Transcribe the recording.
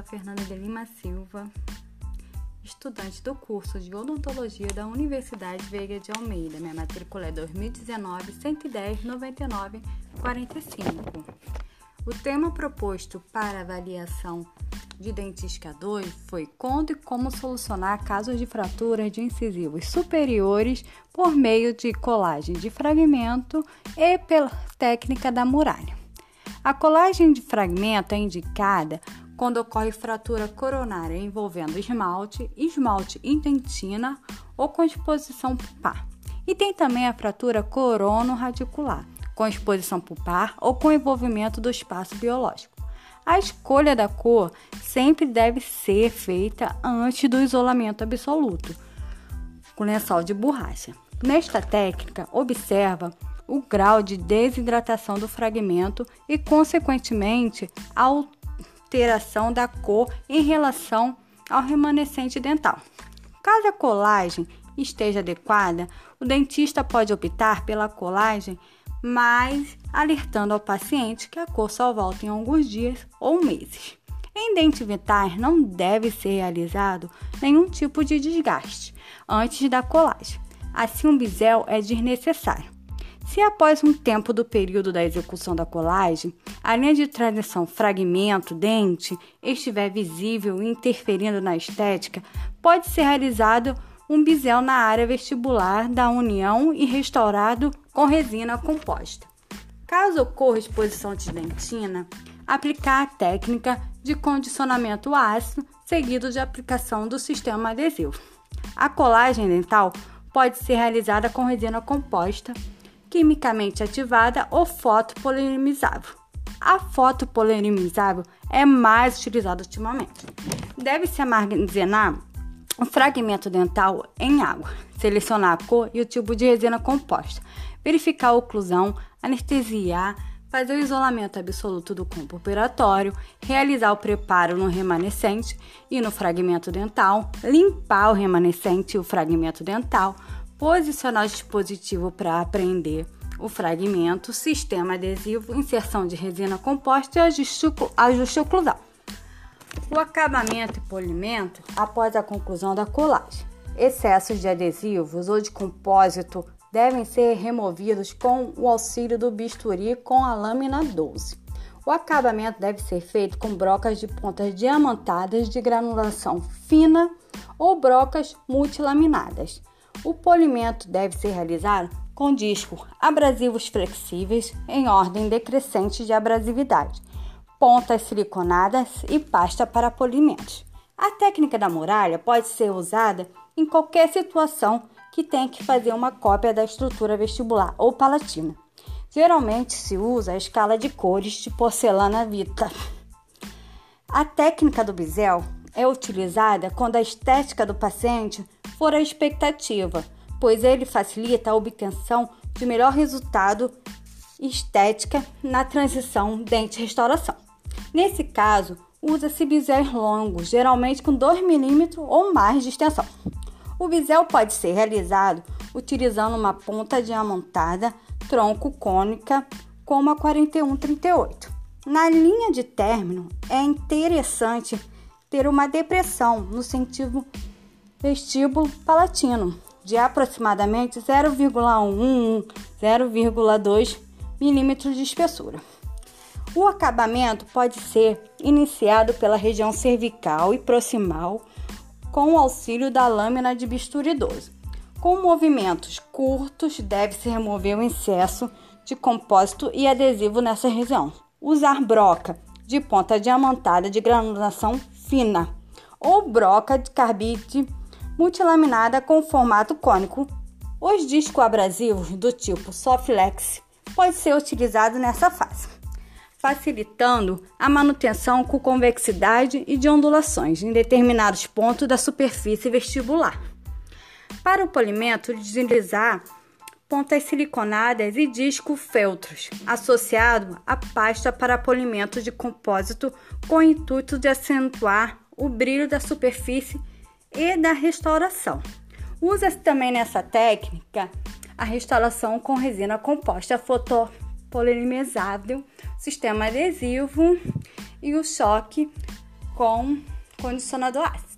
sou a Fernanda de Lima Silva, estudante do curso de Odontologia da Universidade Veiga de Almeida. Minha matrícula é 2019 110 99 45. O tema proposto para avaliação de dentística 2 foi quando e como solucionar casos de fraturas de incisivos superiores por meio de colagem de fragmento e pela técnica da muralha. A colagem de fragmento é indicada quando ocorre fratura coronária envolvendo esmalte, esmalte intentina ou com exposição pulpar. E tem também a fratura corono-radicular, com exposição pulpar ou com envolvimento do espaço biológico. A escolha da cor sempre deve ser feita antes do isolamento absoluto, com lençol de borracha. Nesta técnica, observa o grau de desidratação do fragmento e, consequentemente, a alteração da cor em relação ao remanescente dental. Caso a colagem esteja adequada, o dentista pode optar pela colagem, mas alertando ao paciente que a cor só volta em alguns dias ou meses. Em dente vitais não deve ser realizado nenhum tipo de desgaste antes da colagem. Assim, um bisel é desnecessário. Se após um tempo do período da execução da colagem, a linha de transição fragmento-dente estiver visível e interferindo na estética, pode ser realizado um bisel na área vestibular da união e restaurado com resina composta. Caso ocorra exposição de dentina, aplicar a técnica de condicionamento ácido seguido de aplicação do sistema adesivo. A colagem dental pode ser realizada com resina composta quimicamente ativada ou fotopolimizável. A fotopolimizável é mais utilizada ultimamente. Deve-se armazenar um fragmento dental em água, selecionar a cor e o tipo de resina composta, verificar a oclusão, anestesiar, fazer o isolamento absoluto do campo operatório, realizar o preparo no remanescente e no fragmento dental, limpar o remanescente e o fragmento dental, posicionar o dispositivo para prender o fragmento, sistema adesivo, inserção de resina composta e ajuste oclusal. O acabamento e polimento após a conclusão da colagem. Excessos de adesivos ou de compósito devem ser removidos com o auxílio do bisturi com a lâmina 12. O acabamento deve ser feito com brocas de pontas diamantadas de granulação fina ou brocas multilaminadas. O polimento deve ser realizado com disco abrasivos flexíveis em ordem decrescente de abrasividade, pontas siliconadas e pasta para polimentos. A técnica da muralha pode ser usada em qualquer situação que tenha que fazer uma cópia da estrutura vestibular ou palatina. Geralmente se usa a escala de cores de porcelana vita. A técnica do bisel é utilizada quando a estética do paciente for a expectativa, pois ele facilita a obtenção de melhor resultado estética na transição dente-restauração. Nesse caso, usa-se bisel longos, geralmente com 2 mm ou mais de extensão. O bisel pode ser realizado utilizando uma ponta diamantada tronco cônica como a 4138. Na linha de término, é interessante ter uma depressão no sentido vestíbulo palatino de aproximadamente 0,1 0,2 milímetros de espessura. O acabamento pode ser iniciado pela região cervical e proximal com o auxílio da lâmina de bisturi 12. Com movimentos curtos, deve-se remover o excesso de compósito e adesivo nessa região. Usar broca de ponta diamantada de granulação fina ou broca de carbide multilaminada com formato cônico. Os discos abrasivos do tipo Soflex pode ser utilizado nessa fase, facilitando a manutenção com convexidade e de ondulações em determinados pontos da superfície vestibular. Para o polimento, deslizar pontas siliconadas e disco feltros, associado à pasta para polimento de compósito com o intuito de acentuar o brilho da superfície e da restauração. Usa-se também nessa técnica a restauração com resina composta fotopolimizável, sistema adesivo e o choque com condicionador ácido.